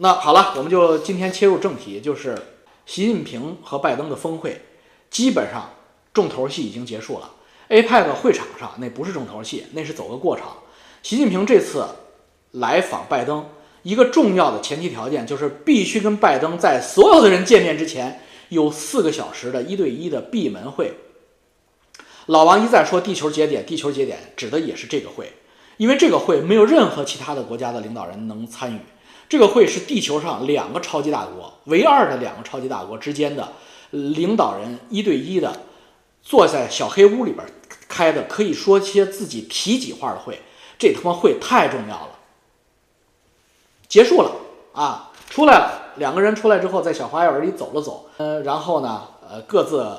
那好了，我们就今天切入正题，就是习近平和拜登的峰会，基本上重头戏已经结束了。APEC 会场上那不是重头戏，那是走个过场。习近平这次来访拜登，一个重要的前提条件就是必须跟拜登在所有的人见面之前有四个小时的一对一的闭门会。老王一再说“地球节点”，地球节点指的也是这个会，因为这个会没有任何其他的国家的领导人能参与。这个会是地球上两个超级大国，唯二的两个超级大国之间的领导人一对一的坐在小黑屋里边开的，可以说些自己体己话的会。这他妈会太重要了。结束了啊，出来了，两个人出来之后，在小花园里走了走，呃，然后呢，呃，各自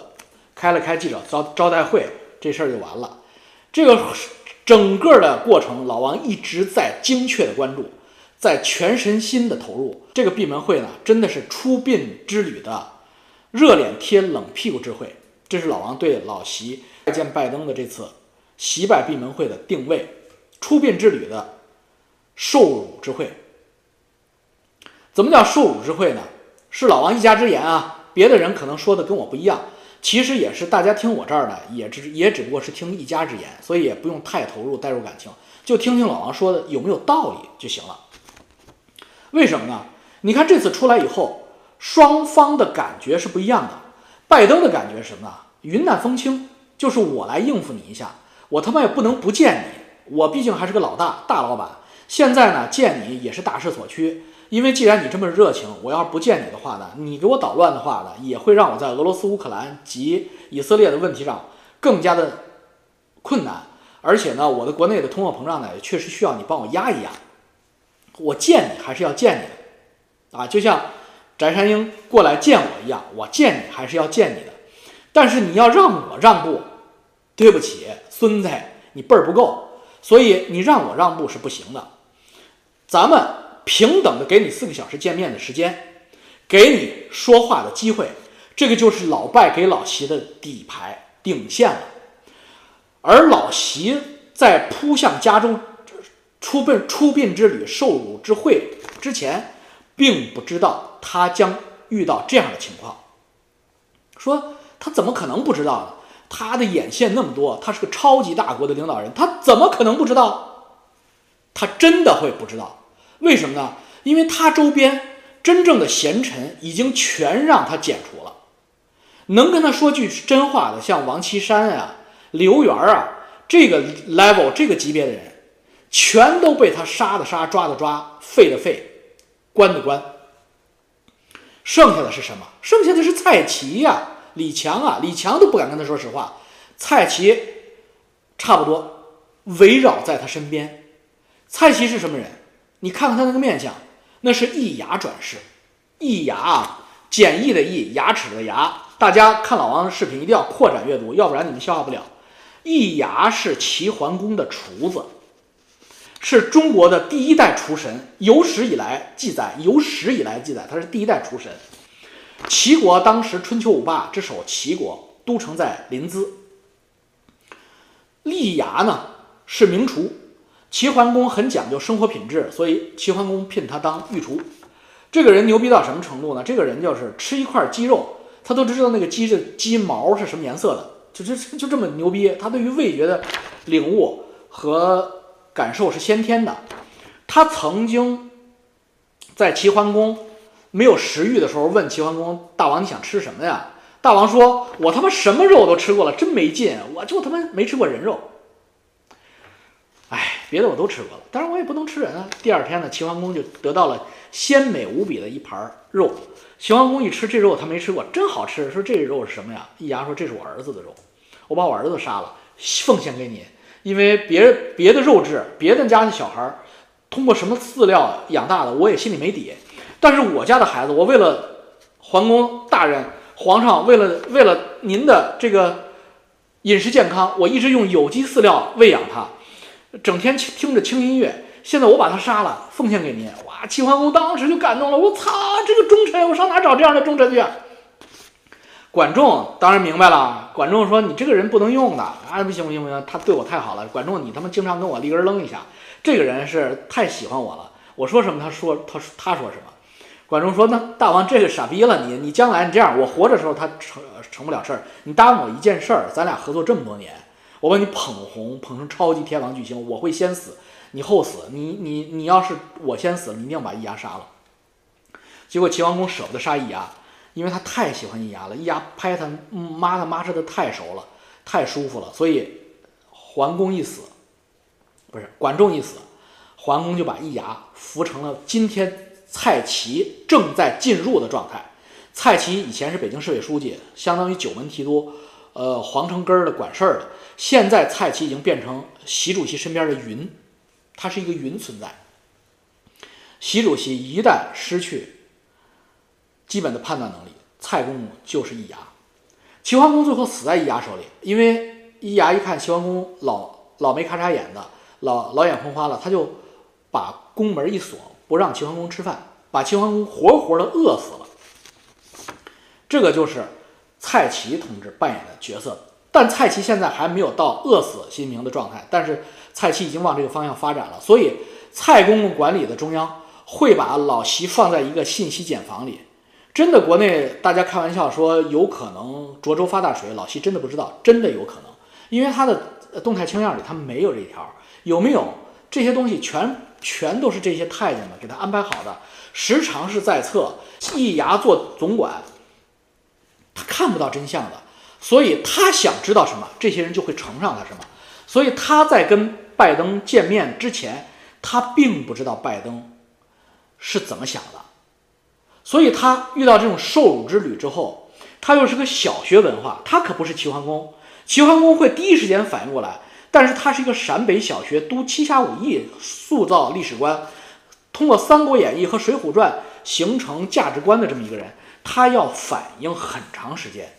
开了开记者招招待会，这事儿就完了。这个整个的过程，老王一直在精确的关注。在全身心的投入这个闭门会呢，真的是出殡之旅的热脸贴冷屁股之会。这是老王对老习见拜登的这次习拜闭门会的定位，出殡之旅的受辱之会。怎么叫受辱之会呢？是老王一家之言啊，别的人可能说的跟我不一样。其实也是大家听我这儿的，也只也只不过是听一家之言，所以也不用太投入带入感情，就听听老王说的有没有道理就行了。为什么呢？你看这次出来以后，双方的感觉是不一样的。拜登的感觉是什么呢？云淡风轻，就是我来应付你一下，我他妈也不能不见你，我毕竟还是个老大，大老板。现在呢，见你也是大势所趋，因为既然你这么热情，我要是不见你的话呢，你给我捣乱的话呢，也会让我在俄罗斯、乌克兰及以色列的问题上更加的困难。而且呢，我的国内的通货膨胀呢，也确实需要你帮我压一压。我见你还是要见你的，啊，就像翟山鹰过来见我一样，我见你还是要见你的。但是你要让我让步，对不起，孙子，你辈儿不够，所以你让我让步是不行的。咱们平等的给你四个小时见面的时间，给你说话的机会，这个就是老拜给老习的底牌顶线了。而老习在扑向加州。出殡出殡之旅受辱之会之前，并不知道他将遇到这样的情况。说他怎么可能不知道呢？他的眼线那么多，他是个超级大国的领导人，他怎么可能不知道？他真的会不知道？为什么呢？因为他周边真正的贤臣已经全让他剪除了，能跟他说句真话的，像王岐山啊、刘源啊这个 level 这个级别的人。全都被他杀的杀，抓的抓，废的废，关的关。剩下的是什么？剩下的是蔡奇呀，李强啊，李强都不敢跟他说实话。蔡奇差不多围绕在他身边。蔡奇是什么人？你看看他那个面相，那是易牙转世。易牙啊，简易的易，牙齿的牙。大家看老王的视频一定要扩展阅读，要不然你们消化不了。易牙是齐桓公的厨子。是中国的第一代厨神，有史以来记载，有史以来记载，他是第一代厨神。齐国当时春秋五霸之首，齐国都城在临淄。厉牙呢是名厨，齐桓公很讲究生活品质，所以齐桓公聘他当御厨。这个人牛逼到什么程度呢？这个人就是吃一块鸡肉，他都知道那个鸡的鸡毛是什么颜色的，就就就这么牛逼。他对于味觉的领悟和。感受是先天的。他曾经在齐桓公没有食欲的时候问齐桓公：“大王，你想吃什么呀？”大王说：“我他妈什么肉都吃过了，真没劲，我就他妈没吃过人肉。”哎，别的我都吃过了，当然我也不能吃人啊。第二天呢，齐桓公就得到了鲜美无比的一盘肉。齐桓公一吃这肉，他没吃过，真好吃。说这肉是什么呀？易牙说：“这是我儿子的肉，我把我儿子杀了，奉献给你。”因为别别的肉质，别的家的小孩儿通过什么饲料养大的，我也心里没底。但是我家的孩子，我为了桓公大人、皇上，为了为了您的这个饮食健康，我一直用有机饲料喂养他，整天听听着轻音乐。现在我把他杀了，奉献给您。哇！齐桓公当时就感动了，我操，这个忠臣，我上哪找这样的忠臣去？管仲当然明白了。管仲说：“你这个人不能用的啊！不行不行不行，他对我太好了。管仲，你他妈经常跟我立根扔一下，这个人是太喜欢我了。我说什么，他说他他说什么。管仲说：“那大王这个傻逼了，你你将来你这样，我活着时候他成成不了事儿，你答应我一件事儿，咱俩合作这么多年，我把你捧红，捧成超级天王巨星，我会先死，你后死，你你你要是我先死了，你一定要把易牙杀了。”结果齐桓公舍不得杀易牙，因为他太喜欢易牙了，易牙拍他妈他妈的太熟了，太舒服了，所以桓公一死，不是管仲一死，桓公就把易牙扶成了今天。蔡奇正在进入的状态。蔡奇以前是北京市委书记，相当于九门提督，呃，皇城根儿的管事儿的。现在蔡奇已经变成习主席身边的云，他是一个云存在。习主席一旦失去基本的判断能力，蔡公公就是易牙。齐桓公最后死在易牙手里，因为易牙一看齐桓公老老没咔嚓眼的，老老眼昏花了，他就把宫门一锁。不让齐桓公吃饭，把齐桓公活活的饿死了。这个就是蔡奇同志扮演的角色，但蔡奇现在还没有到饿死心明的状态，但是蔡奇已经往这个方向发展了。所以蔡公公管理的中央会把老习放在一个信息茧房里。真的，国内大家开玩笑说有可能。涿州发大水，老习真的不知道，真的有可能，因为他的动态清样里他没有这一条，有没有这些东西全。全都是这些太监们给他安排好的，时常是在侧，易牙做总管，他看不到真相的，所以他想知道什么，这些人就会呈上他什么。所以他在跟拜登见面之前，他并不知道拜登是怎么想的，所以他遇到这种受辱之旅之后，他又是个小学文化，他可不是齐桓公，齐桓公会第一时间反应过来。但是他是一个陕北小学读七侠五义塑造历史观，通过《三国演义》和《水浒传》形成价值观的这么一个人，他要反应很长时间。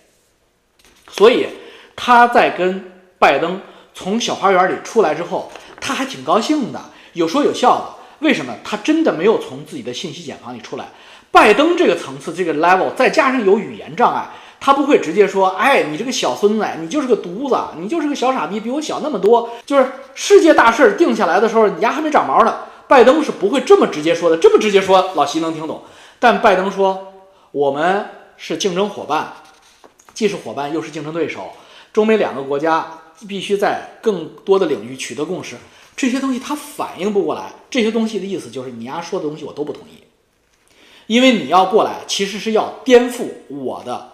所以他在跟拜登从小花园里出来之后，他还挺高兴的，有说有笑的。为什么？他真的没有从自己的信息茧房里出来。拜登这个层次，这个 level，再加上有语言障碍。他不会直接说：“哎，你这个小孙子，你就是个犊子，你就是个小傻逼，比我小那么多。”就是世界大事定下来的时候，你丫还没长毛呢。拜登是不会这么直接说的，这么直接说，老习能听懂。但拜登说：“我们是竞争伙伴，既是伙伴又是竞争对手。中美两个国家必须在更多的领域取得共识。”这些东西他反应不过来。这些东西的意思就是，你丫说的东西我都不同意，因为你要过来，其实是要颠覆我的。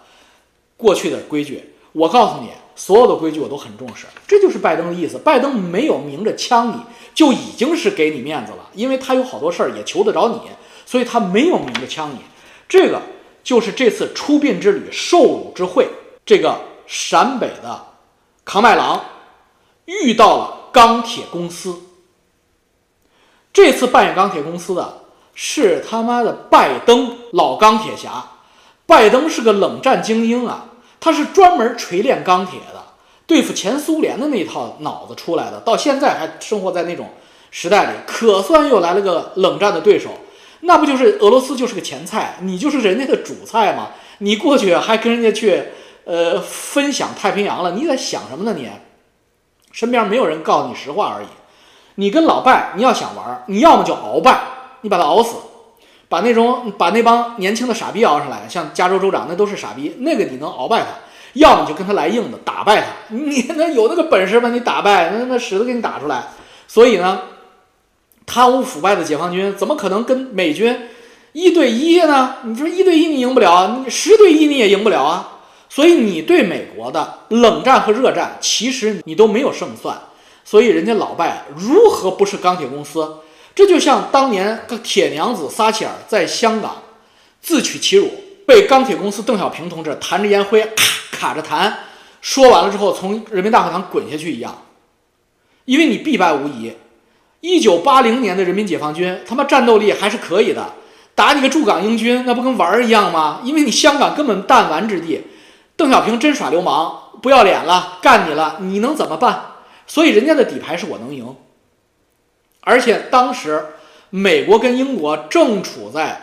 过去的规矩，我告诉你，所有的规矩我都很重视，这就是拜登的意思。拜登没有明着呛你，就已经是给你面子了，因为他有好多事儿也求得着你，所以他没有明着呛你。这个就是这次出殡之旅受辱之会，这个陕北的扛麦郎遇到了钢铁公司。这次扮演钢铁公司的是他妈的拜登老钢铁侠。拜登是个冷战精英啊，他是专门锤炼钢铁的，对付前苏联的那套脑子出来的，到现在还生活在那种时代里，可算又来了个冷战的对手。那不就是俄罗斯就是个前菜，你就是人家的主菜吗？你过去还跟人家去呃分享太平洋了，你在想什么呢？你身边没有人告诉你实话而已。你跟老拜，你要想玩，你要么就鳌拜，你把他熬死。把那种把那帮年轻的傻逼熬上来，像加州州长那都是傻逼，那个你能熬败他，要么你就跟他来硬的，打败他。你那有那个本事把你打败，那那屎都给你打出来。所以呢，贪污腐败的解放军怎么可能跟美军一对一呢？你说一对一你赢不了，你十对一你也赢不了啊。所以你对美国的冷战和热战，其实你都没有胜算。所以人家老拜如何不是钢铁公司？这就像当年个铁娘子撒切尔在香港自取其辱，被钢铁公司邓小平同志弹着烟灰卡卡着弹，说完了之后从人民大会堂滚下去一样，因为你必败无疑。一九八零年的人民解放军他妈战斗力还是可以的，打你个驻港英军那不跟玩儿一样吗？因为你香港根本弹丸之地，邓小平真耍流氓不要脸了，干你了，你能怎么办？所以人家的底牌是我能赢。而且当时，美国跟英国正处在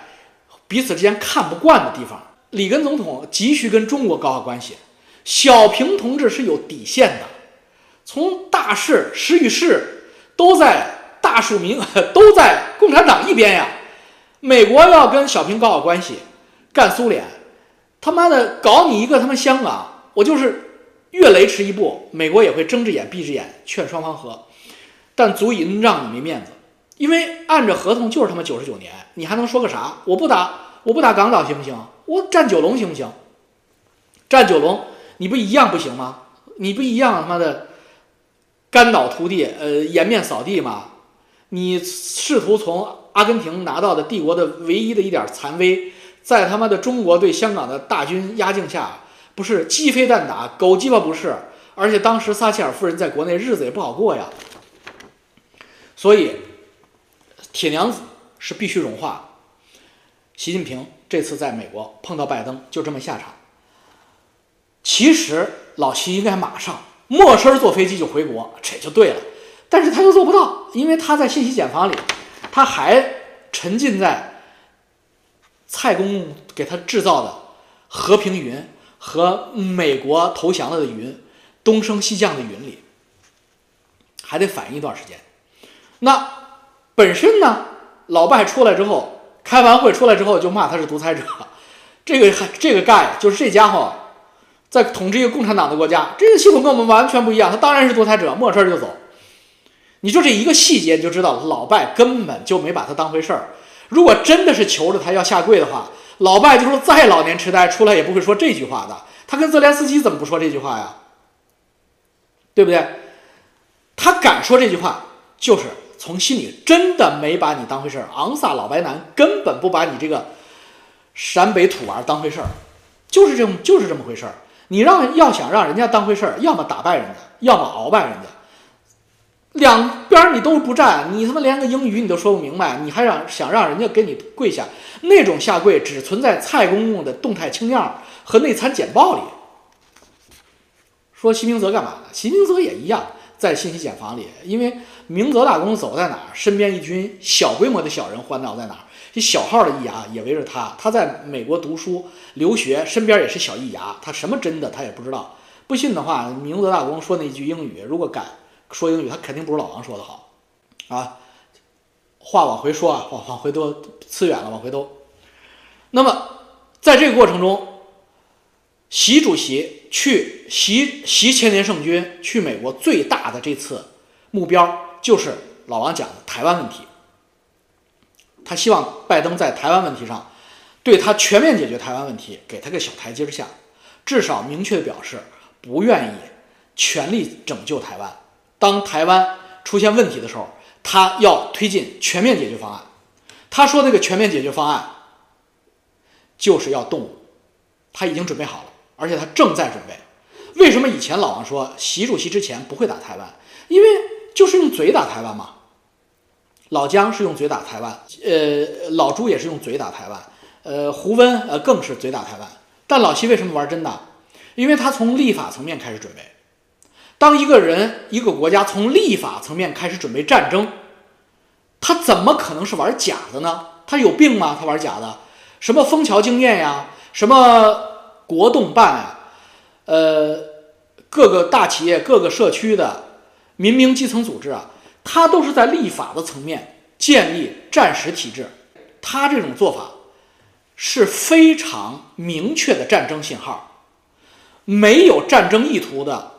彼此之间看不惯的地方。里根总统急需跟中国搞好关系，小平同志是有底线的。从大事时与势都在大署名 都在共产党一边呀。美国要跟小平搞好关系，干苏联，他妈的搞你一个他妈香港，我就是越雷池一步，美国也会睁只眼闭只眼，劝双方和，但足以让你没面子，因为按着合同就是他妈九十九年，你还能说个啥？我不打，我不打港岛行不行？我占九龙行不行？占九龙你不一样不行吗？你不一样他妈的肝脑涂地，呃，颜面扫地吗？你试图从阿根廷拿到的帝国的唯一的一点残威，在他妈的中国对香港的大军压境下，不是鸡飞蛋打，狗鸡巴不是，而且当时撒切尔夫人在国内日子也不好过呀。所以，铁娘子是必须融化。习近平这次在美国碰到拜登，就这么下场。其实老习应该马上没身坐飞机就回国，这就对了。但是他又做不到，因为他在信息茧房里，他还沉浸在蔡公公给他制造的和平云和美国投降了的云，东升西降的云里，还得反应一段时间。那本身呢，老拜出来之后，开完会出来之后就骂他是独裁者，这个还这个盖就是这家伙在统治一个共产党的国家，这个系统跟我们完全不一样，他当然是独裁者，没事就走。你就这一个细节，你就知道老拜根本就没把他当回事儿。如果真的是求着他要下跪的话，老拜就说再老年痴呆出来也不会说这句话的。他跟泽连斯基怎么不说这句话呀？对不对？他敢说这句话，就是从心里真的没把你当回事儿。昂萨老白男根本不把你这个陕北土娃当回事儿，就是这么就是这么回事儿。你让要想让人家当回事儿，要么打败人家，要么鳌拜人家。两边你都不占，你他妈连个英语你都说不明白，你还让想让人家给你跪下？那种下跪只存在蔡公公的动态清样和内参简报里。说习明泽干嘛呢？习明泽也一样，在信息茧房里，因为明泽大公走在哪儿，身边一群小规模的小人环绕在哪儿，这小号的易牙也围着他。他在美国读书留学，身边也是小易牙，他什么真的他也不知道。不信的话，明泽大公说那句英语，如果敢。说英语，他肯定不如老王说的好，啊，话往回说啊，往往回都呲远了，往回都。那么，在这个过程中，习主席去习习千年圣君去美国最大的这次目标就是老王讲的台湾问题。他希望拜登在台湾问题上对他全面解决台湾问题给他个小台阶下，至少明确表示不愿意全力拯救台湾。当台湾出现问题的时候，他要推进全面解决方案。他说那个全面解决方案就是要动武，他已经准备好了，而且他正在准备。为什么以前老王说习主席之前不会打台湾？因为就是用嘴打台湾嘛。老姜是用嘴打台湾，呃，老朱也是用嘴打台湾，呃，胡温呃更是嘴打台湾。但老习为什么玩真的？因为他从立法层面开始准备。当一个人、一个国家从立法层面开始准备战争，他怎么可能是玩假的呢？他有病吗？他玩假的？什么枫桥经验呀？什么国动办啊？呃，各个大企业、各个社区的民兵基层组织啊，他都是在立法的层面建立战时体制。他这种做法是非常明确的战争信号，没有战争意图的。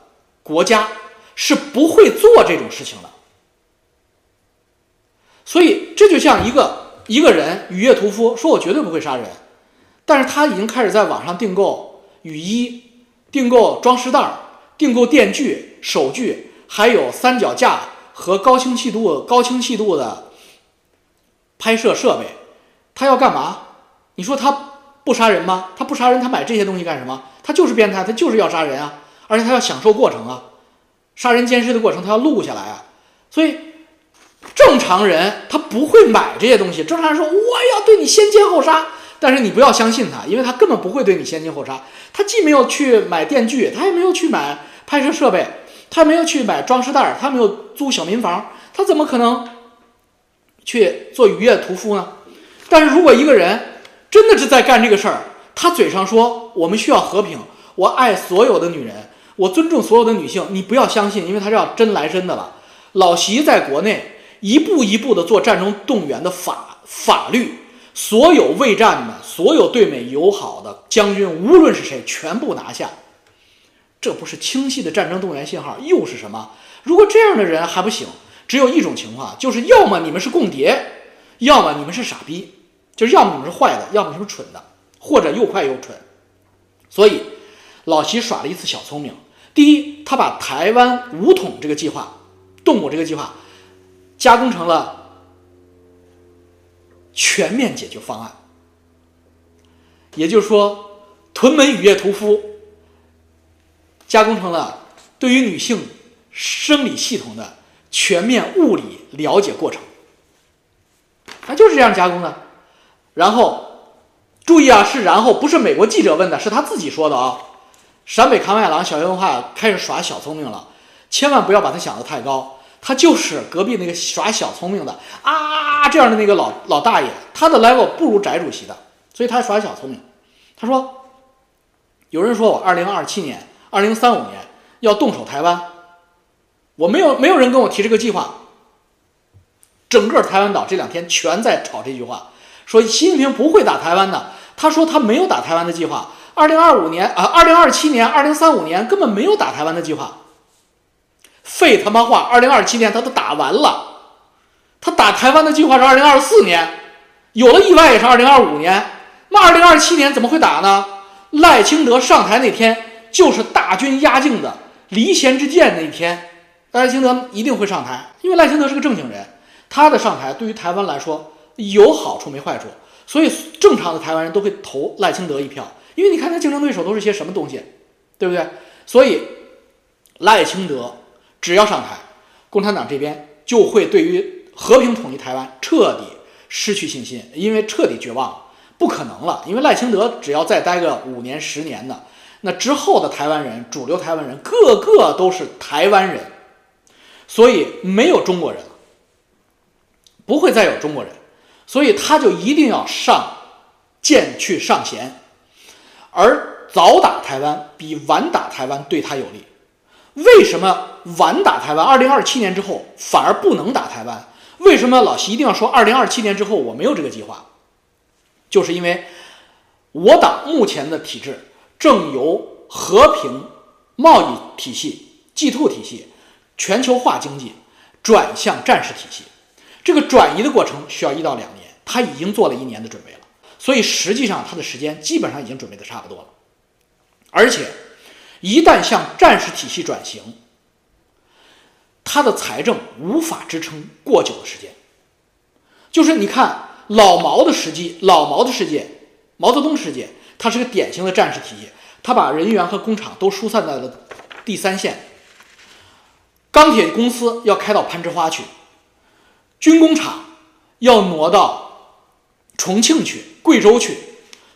国家是不会做这种事情的，所以这就像一个一个人雨夜屠夫，说我绝对不会杀人，但是他已经开始在网上订购雨衣、订购装饰袋、订购电锯、手锯，还有三脚架和高清晰度、高清晰度的拍摄设备，他要干嘛？你说他不杀人吗？他不杀人，他买这些东西干什么？他就是变态，他就是要杀人啊！而且他要享受过程啊，杀人奸尸的过程他要录下来啊，所以正常人他不会买这些东西。正常人说我要对你先奸后杀，但是你不要相信他，因为他根本不会对你先奸后杀。他既没有去买电锯，他也没有去买拍摄设备，他没有去买装饰袋，他没有租小民房，他怎么可能去做渔业屠夫呢？但是如果一个人真的是在干这个事儿，他嘴上说我们需要和平，我爱所有的女人。我尊重所有的女性，你不要相信，因为他是要真来真的了。老习在国内一步一步的做战争动员的法法律所有未战的、所有对美友好的将军，无论是谁，全部拿下。这不是清晰的战争动员信号，又是什么？如果这样的人还不行，只有一种情况，就是要么你们是共谍，要么你们是傻逼，就是要么你们是坏的，要么你们是蠢的，或者又快又蠢。所以，老习耍了一次小聪明。第一，他把台湾武统这个计划、动武这个计划，加工成了全面解决方案。也就是说，屯门雨夜屠夫加工成了对于女性生理系统的全面物理了解过程。他就是这样加工的。然后。注意啊，是然后不是美国记者问的，是他自己说的啊。陕北康麦郎小学文化开始耍小聪明了，千万不要把他想得太高，他就是隔壁那个耍小聪明的啊这样的那个老老大爷，他的 level 不如翟主席的，所以他耍小聪明。他说，有人说我二零二七年、二零三五年要动手台湾，我没有没有人跟我提这个计划，整个台湾岛这两天全在吵这句话。说习近平不会打台湾的，他说他没有打台湾的计划。二零二五年啊，二零二七年、二零三五年根本没有打台湾的计划。废他妈话！二零二七年他都打完了，他打台湾的计划是二零二四年，有了意外也是二零二五年。那二零二七年怎么会打呢？赖清德上台那天就是大军压境的离弦之箭那一天，赖清德一定会上台，因为赖清德是个正经人，他的上台对于台湾来说。有好处没坏处，所以正常的台湾人都会投赖清德一票，因为你看他竞争对手都是些什么东西，对不对？所以赖清德只要上台，共产党这边就会对于和平统一台湾彻底失去信心，因为彻底绝望了，不可能了。因为赖清德只要再待个五年十年的，那之后的台湾人，主流台湾人个个都是台湾人，所以没有中国人了，不会再有中国人。所以他就一定要上剑去上弦，而早打台湾比晚打台湾对他有利。为什么晚打台湾？二零二七年之后反而不能打台湾？为什么老习一定要说二零二七年之后我没有这个计划？就是因为我党目前的体制正由和平贸易体系、G two 体系、全球化经济转向战时体系。这个转移的过程需要一到两年，他已经做了一年的准备了，所以实际上他的时间基本上已经准备的差不多了。而且，一旦向战时体系转型，他的财政无法支撑过久的时间。就是你看老毛的时机，老毛的世界，毛泽东世界，它是个典型的战时体系，他把人员和工厂都疏散在了第三线，钢铁公司要开到攀枝花去。军工厂要挪到重庆去、贵州去，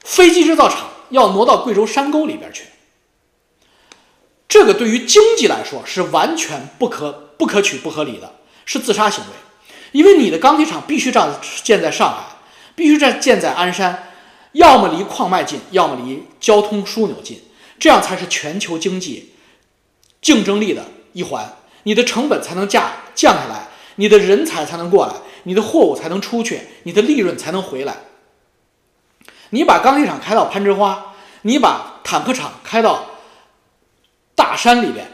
飞机制造厂要挪到贵州山沟里边去。这个对于经济来说是完全不可不可取、不合理的，是自杀行为。因为你的钢铁厂必须这样建在上海，必须在建在鞍山，要么离矿脉近，要么离交通枢纽近，这样才是全球经济竞争力的一环，你的成本才能降降下来。你的人才才能过来，你的货物才能出去，你的利润才能回来。你把钢铁厂开到攀枝花，你把坦克厂开到大山里边，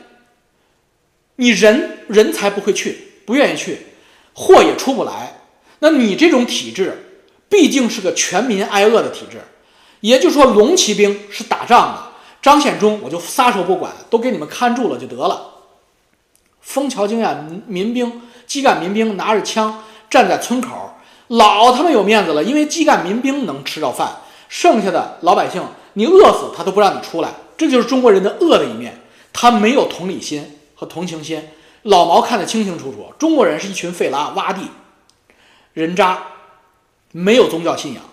你人人才不会去，不愿意去，货也出不来。那你这种体制毕竟是个全民挨饿的体制，也就是说，龙骑兵是打仗的，张献忠我就撒手不管，都给你们看住了就得了。枫桥经验民兵。基干民兵拿着枪站在村口，老他妈有面子了，因为基干民兵能吃着饭，剩下的老百姓你饿死他都不让你出来，这就是中国人的恶的一面，他没有同理心和同情心。老毛看得清清楚楚，中国人是一群废拉洼地人渣，没有宗教信仰，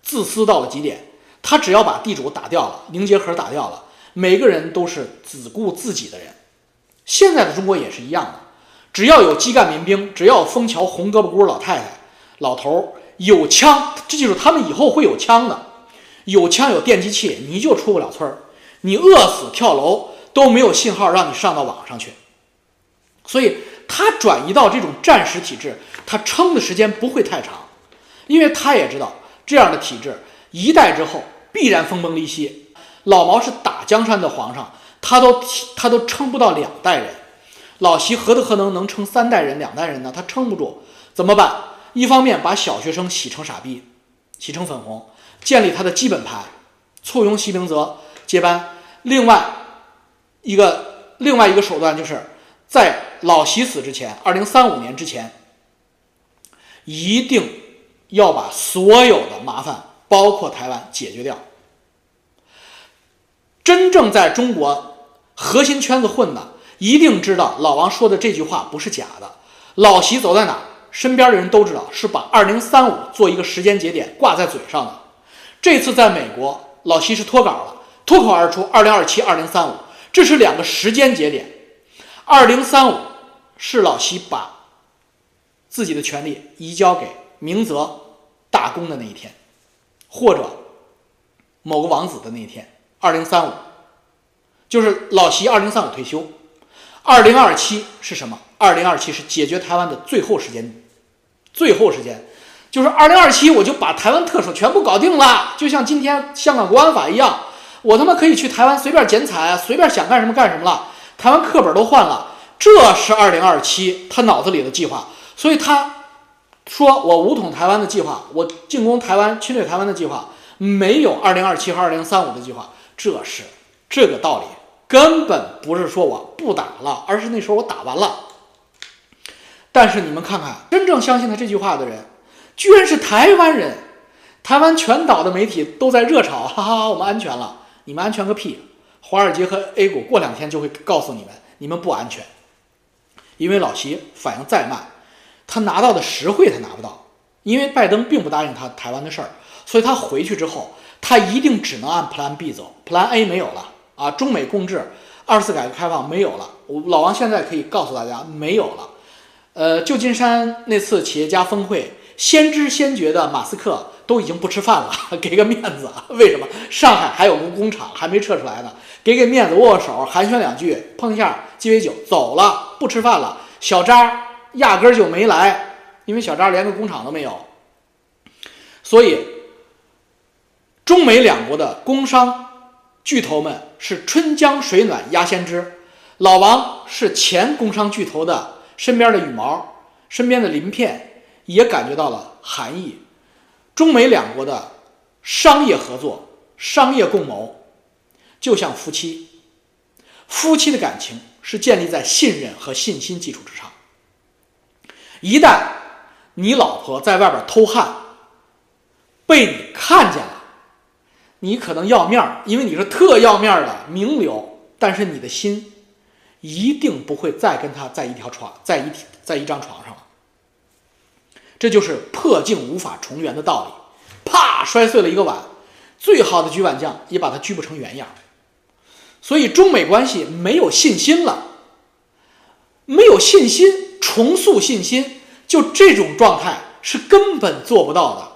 自私到了极点。他只要把地主打掉了，凝结核打掉了，每个人都是只顾自己的人。现在的中国也是一样的。只要有基干民兵，只要枫桥红胳膊箍老太太、老头有枪，这就是他们以后会有枪的。有枪有电击器，你就出不了村儿。你饿死跳楼都没有信号让你上到网上去。所以他转移到这种战时体制，他撑的时间不会太长，因为他也知道这样的体制一代之后必然分崩离析。老毛是打江山的皇上，他都他都撑不到两代人。老习何德何能能撑三代人、两代人呢？他撑不住，怎么办？一方面把小学生洗成傻逼，洗成粉红，建立他的基本盘，簇拥习明泽接班。另外一个另外一个手段就是在老习死之前，二零三五年之前，一定要把所有的麻烦，包括台湾解决掉。真正在中国核心圈子混的，一定知道老王说的这句话不是假的。老习走在哪，身边的人都知道，是把二零三五做一个时间节点挂在嘴上的。这次在美国，老习是脱稿了，脱口而出二零二七、二零三五，这是两个时间节点。二零三五是老习把自己的权利移交给明泽大公的那一天，或者某个王子的那一天。二零三五，就是老习二零三五退休，二零二七是什么？二零二七是解决台湾的最后时间，最后时间就是二零二七，我就把台湾特首全部搞定了，就像今天香港国安法一样，我他妈可以去台湾随便剪彩，随便想干什么干什么了。台湾课本都换了，这是二零二七他脑子里的计划，所以他说我武统台湾的计划，我进攻台湾、侵略台湾的计划，没有二零二七和二零三五的计划。这是这个道理，根本不是说我不打了，而是那时候我打完了。但是你们看看，真正相信他这句话的人，居然是台湾人。台湾全岛的媒体都在热炒，哈哈，我们安全了。你们安全个屁！华尔街和 A 股过两天就会告诉你们，你们不安全。因为老习反应再慢，他拿到的实惠他拿不到，因为拜登并不答应他台湾的事儿，所以他回去之后。他一定只能按 Plan B 走，Plan A 没有了啊！中美共治、二次改革开放没有了。我老王现在可以告诉大家，没有了。呃，旧金山那次企业家峰会，先知先觉的马斯克都已经不吃饭了，给个面子。为什么？上海还有个工厂还没撤出来呢，给给面子，握握手，寒暄两句，碰一下鸡尾酒，走了，不吃饭了。小扎压根儿就没来，因为小扎连个工厂都没有，所以。中美两国的工商巨头们是春江水暖鸭先知，老王是前工商巨头的身边的羽毛，身边的鳞片也感觉到了寒意。中美两国的商业合作、商业共谋，就像夫妻，夫妻的感情是建立在信任和信心基础之上。一旦你老婆在外边偷汉，被你看见了。你可能要面儿，因为你是特要面儿的名流，但是你的心一定不会再跟他在一条床，在一在一张床上了。这就是破镜无法重圆的道理。啪，摔碎了一个碗，最好的举碗匠也把它举不成原样。所以中美关系没有信心了，没有信心，重塑信心，就这种状态是根本做不到的。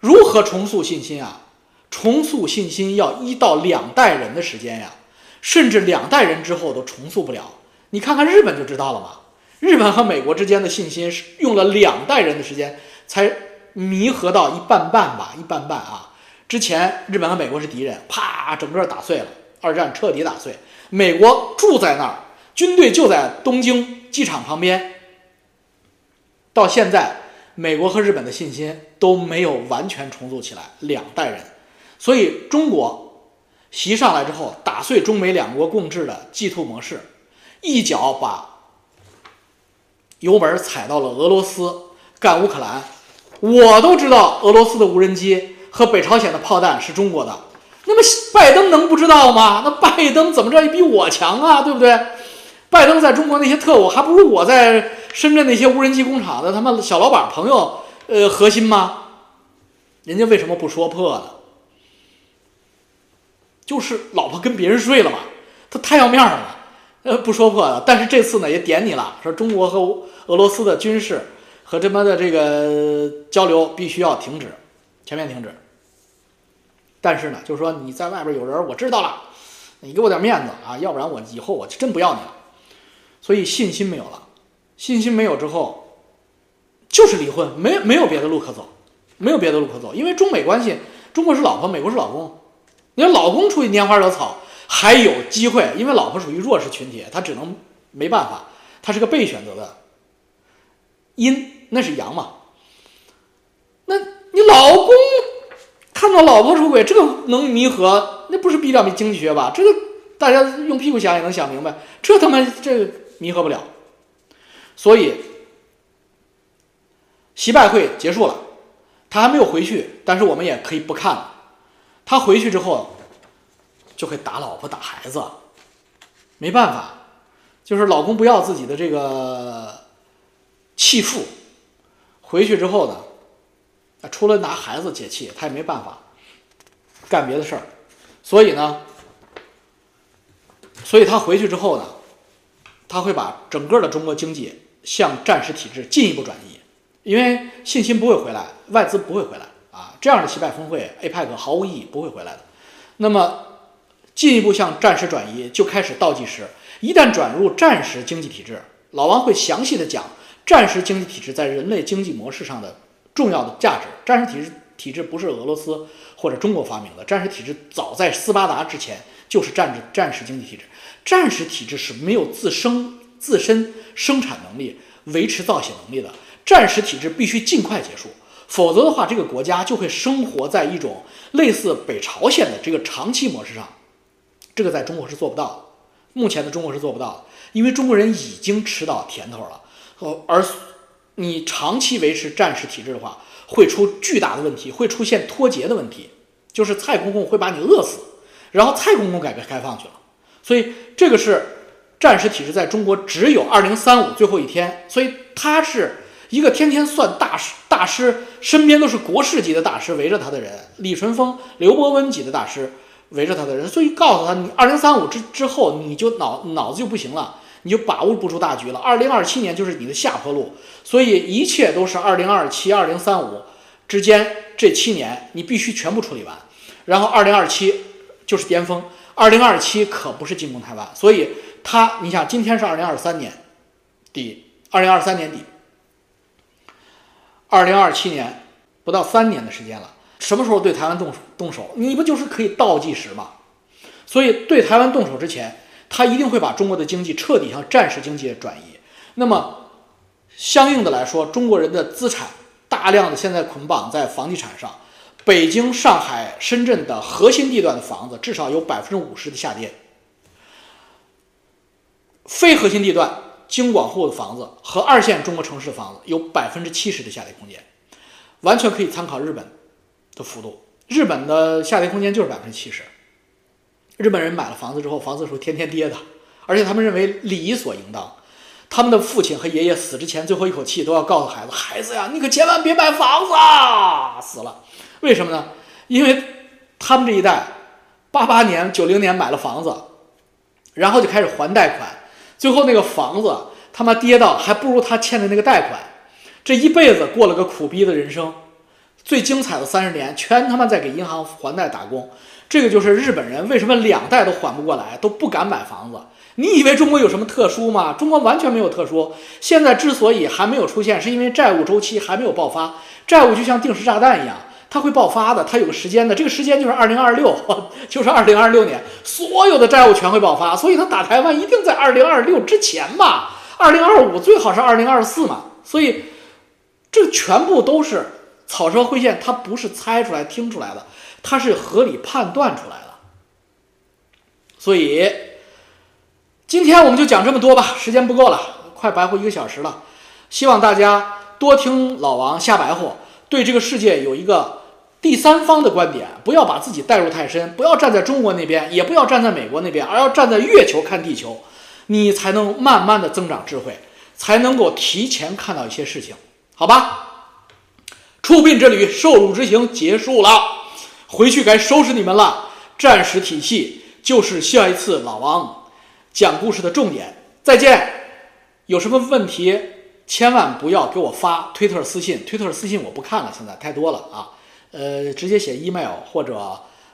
如何重塑信心啊？重塑信心要一到两代人的时间呀，甚至两代人之后都重塑不了。你看看日本就知道了嘛。日本和美国之间的信心是用了两代人的时间才弥合到一半半吧，一半半啊。之前日本和美国是敌人，啪，整个打碎了，二战彻底打碎。美国住在那儿，军队就在东京机场旁边。到现在，美国和日本的信心都没有完全重组起来，两代人。所以，中国袭上来之后，打碎中美两国共治的 G2 模式，一脚把油门踩到了俄罗斯干乌克兰。我都知道俄罗斯的无人机和北朝鲜的炮弹是中国的，那么拜登能不知道吗？那拜登怎么着也比我强啊，对不对？拜登在中国那些特务，还不如我在深圳那些无人机工厂的他妈小老板朋友，呃，核心吗？人家为什么不说破呢？就是老婆跟别人睡了嘛，他太要面儿了，呃，不说破了。但是这次呢，也点你了，说中国和俄罗斯的军事和他妈的这个交流必须要停止，全面停止。但是呢，就是说你在外边有人，我知道了，你给我点面子啊，要不然我以后我真不要你了。所以信心没有了，信心没有之后，就是离婚，没没有别的路可走。没有别的路可走，因为中美关系，中国是老婆，美国是老公，你说老公出去拈花惹草还有机会，因为老婆属于弱势群体，他只能没办法，他是个被选择的阴，那是阳嘛。那你老公看到老婆出轨，这个能弥合？那不是比较经济学吧？这个大家用屁股想也能想明白，这他妈这弥合不了。所以，习拜会结束了，他还没有回去，但是我们也可以不看了。他回去之后，就会打老婆打孩子，没办法，就是老公不要自己的这个弃妇，回去之后呢。除了拿孩子解气，他也没办法干别的事儿，所以呢，所以他回去之后呢，他会把整个的中国经济向战时体制进一步转移，因为信心不会回来，外资不会回来啊，这样的习拜峰会，APEC 毫无意义，不会回来的。那么进一步向战时转移，就开始倒计时。一旦转入战时经济体制，老王会详细的讲战时经济体制在人类经济模式上的。重要的价值，战时体制体制不是俄罗斯或者中国发明的，战时体制早在斯巴达之前就是战时战时经济体制。战时体制是没有自生自身生产能力、维持造血能力的。战时体制必须尽快结束，否则的话，这个国家就会生活在一种类似北朝鲜的这个长期模式上。这个在中国是做不到的，目前的中国是做不到的，因为中国人已经吃到甜头了，而。你长期维持战时体制的话，会出巨大的问题，会出现脱节的问题，就是蔡公公会把你饿死，然后蔡公公改革开放去了，所以这个是战时体制在中国只有二零三五最后一天，所以他是一个天天算大师，大师身边都是国士级的大师围着他的人，李淳风、刘伯温级的大师围着他的人，所以告诉他，你二零三五之之后你就脑脑子就不行了。你就把握不住大局了。二零二七年就是你的下坡路，所以一切都是二零二七、二零三五之间这七年，你必须全部处理完。然后二零二七就是巅峰，二零二七可不是进攻台湾。所以他，你想，今天是二零二三年底，二零二三年底，二零二七年不到三年的时间了，什么时候对台湾动动手？你不就是可以倒计时吗？所以对台湾动手之前。他一定会把中国的经济彻底向战时经济转移。那么，相应的来说，中国人的资产大量的现在捆绑在房地产上。北京、上海、深圳的核心地段的房子至少有百分之五十的下跌。非核心地段京广沪的房子和二线中国城市的房子有百分之七十的下跌空间，完全可以参考日本的幅度。日本的下跌空间就是百分之七十。日本人买了房子之后，房子是天天跌的，而且他们认为理所应当。他们的父亲和爷爷死之前最后一口气都要告诉孩子：“孩子呀，你可千万别买房子啊！”死了，为什么呢？因为他们这一代八八年、九零年买了房子，然后就开始还贷款，最后那个房子他妈跌到还不如他欠的那个贷款，这一辈子过了个苦逼的人生，最精彩的三十年全他妈在给银行还贷打工。这个就是日本人为什么两代都缓不过来，都不敢买房子。你以为中国有什么特殊吗？中国完全没有特殊。现在之所以还没有出现，是因为债务周期还没有爆发。债务就像定时炸弹一样，它会爆发的，它有个时间的。这个时间就是二零二六，就是二零二六年，所有的债务全会爆发。所以他打台湾一定在二零二六之前嘛，二零二五最好是二零二四嘛。所以这全部都是草蛇灰线，它不是猜出来、听出来的。它是合理判断出来的，所以今天我们就讲这么多吧，时间不够了，快白活一个小时了。希望大家多听老王瞎白活，对这个世界有一个第三方的观点，不要把自己带入太深，不要站在中国那边，也不要站在美国那边，而要站在月球看地球，你才能慢慢的增长智慧，才能够提前看到一些事情，好吧？出殡之旅，受辱之行结束了。回去该收拾你们了。战时体系就是下一次老王讲故事的重点。再见。有什么问题，千万不要给我发推特私信。推特私信我不看了，现在太多了啊。呃，直接写 email 或者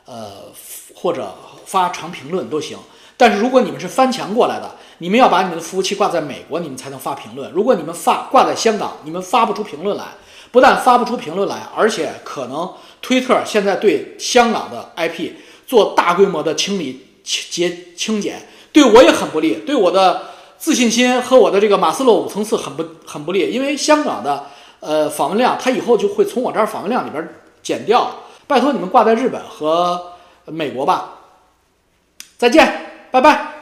呃或者发长评论都行。但是如果你们是翻墙过来的，你们要把你们的服务器挂在美国，你们才能发评论。如果你们发挂在香港，你们发不出评论来。不但发不出评论来，而且可能推特现在对香港的 IP 做大规模的清理、清洁、清减，对我也很不利，对我的自信心和我的这个马斯洛五层次很不很不利，因为香港的呃访问量，它以后就会从我这儿访问量里边剪掉。拜托你们挂在日本和美国吧。再见，拜拜。